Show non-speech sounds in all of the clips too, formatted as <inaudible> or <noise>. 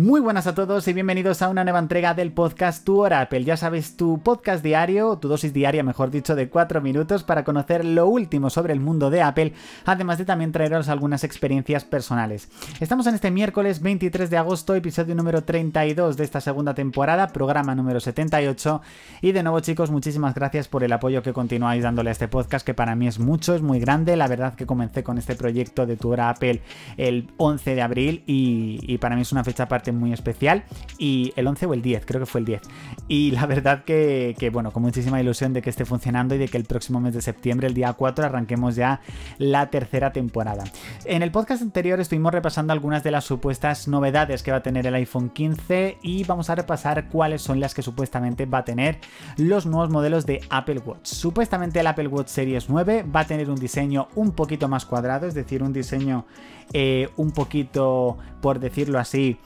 Muy buenas a todos y bienvenidos a una nueva entrega del podcast Tu Hora Apple. Ya sabes, tu podcast diario, tu dosis diaria, mejor dicho, de 4 minutos para conocer lo último sobre el mundo de Apple, además de también traeros algunas experiencias personales. Estamos en este miércoles 23 de agosto, episodio número 32 de esta segunda temporada, programa número 78. Y de nuevo, chicos, muchísimas gracias por el apoyo que continuáis dándole a este podcast, que para mí es mucho, es muy grande. La verdad que comencé con este proyecto de Tu Hora Apple el 11 de abril y, y para mí es una fecha muy especial. Y el 11 o el 10, creo que fue el 10. Y la verdad que, bueno, con muchísima ilusión de que esté funcionando y de que el próximo mes de septiembre, el día 4, arranquemos ya la tercera temporada. En el podcast anterior estuvimos repasando algunas de las supuestas novedades que va a tener el iPhone 15 y vamos a repasar cuáles son las que supuestamente va a tener los nuevos modelos de Apple Watch. Supuestamente el Apple Watch Series 9 va a tener un diseño un poquito más cuadrado, es decir, un diseño eh, un poquito, por decirlo así,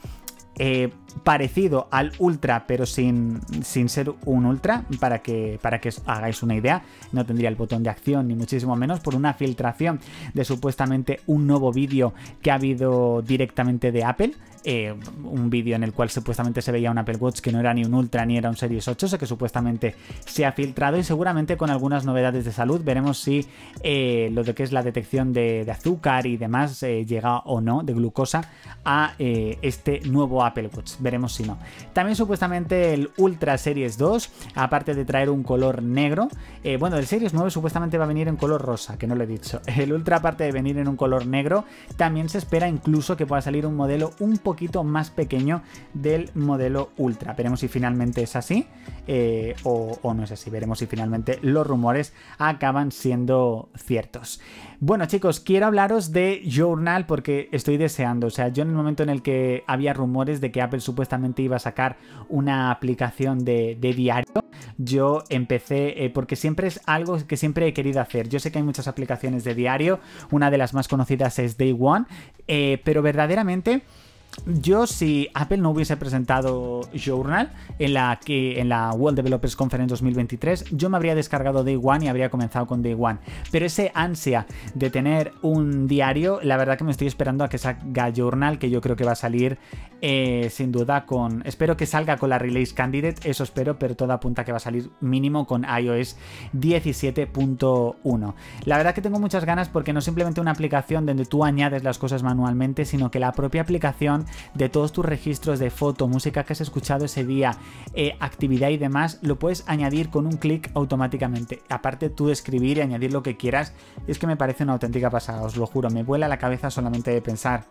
eh, parecido al Ultra, pero sin, sin ser un Ultra, para que, para que hagáis una idea. No tendría el botón de acción, ni muchísimo menos, por una filtración de supuestamente un nuevo vídeo que ha habido directamente de Apple. Eh, un vídeo en el cual supuestamente se veía un Apple Watch que no era ni un Ultra ni era un Series 8, sé que supuestamente se ha filtrado y seguramente con algunas novedades de salud veremos si eh, lo de que es la detección de, azúcar y demás llega o no, de glucosa, a este nuevo Apple Watch. Veremos si no. También supuestamente el Ultra Series 2, aparte de traer un color negro, bueno, el Series 9 supuestamente va a venir en color rosa, que no lo he dicho. <laughs> El Ultra, aparte de venir en un color negro, también se espera incluso que pueda salir un modelo un poco más pequeño del modelo Ultra. Veremos si finalmente es así eh, o, o no es así. Veremos si finalmente los rumores acaban siendo ciertos. Bueno chicos, quiero hablaros de Journal porque estoy deseando, o sea, yo en el momento en el que había rumores de que Apple supuestamente iba a sacar una aplicación de, diario, yo empecé, eh, porque siempre es algo que siempre he querido hacer. Yo sé que hay muchas aplicaciones de diario, una de las más conocidas es Day One, eh, pero verdaderamente yo, si Apple no hubiese presentado Journal en la, que, en la World Developers Conference 2023, yo me habría descargado Day One y habría comenzado con Day One. Pero ese ansia de tener un diario, la verdad que me estoy esperando a que salga Journal, que yo creo que va a salir eh, sin duda con... Espero que salga con la Release Candidate, eso espero, pero todo apunta que va a salir mínimo con iOS 17.1. La verdad que tengo muchas ganas porque no simplemente una aplicación donde tú añades las cosas manualmente, sino que la propia aplicación de todos tus registros de foto, música que has escuchado ese día, eh, actividad y demás, lo puedes añadir con un clic automáticamente. Aparte tú escribir y añadir lo que quieras, es que me parece una auténtica pasada, os lo juro, me vuela la cabeza solamente de pensar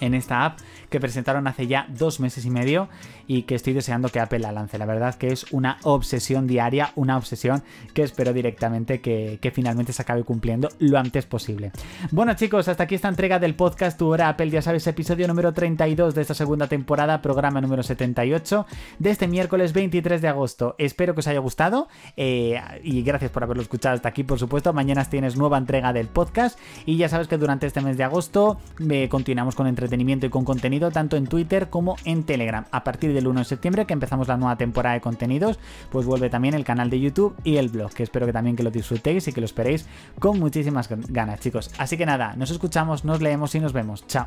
en esta app que presentaron hace ya dos meses y medio y que estoy deseando que Apple la lance. La verdad que es una obsesión diaria, una obsesión que espero directamente que, finalmente se acabe cumpliendo lo antes posible. Bueno chicos, hasta aquí esta entrega del podcast Tu Hora Apple, ya sabes, episodio número 32 de esta segunda temporada, programa número 78 de este miércoles 23 de agosto. Espero que os haya gustado eh, y gracias por haberlo escuchado hasta aquí, por supuesto. Mañana tienes nueva entrega del podcast y ya sabes que durante este mes de agosto eh, continuamos con y con contenido tanto en Twitter como en Telegram. A partir del 1 de septiembre que empezamos la nueva temporada de contenidos, pues vuelve también el canal de YouTube y el blog, que espero que también que lo disfrutéis y que lo esperéis con muchísimas ganas, chicos. Así que nada, nos escuchamos, nos leemos y nos vemos. Chao.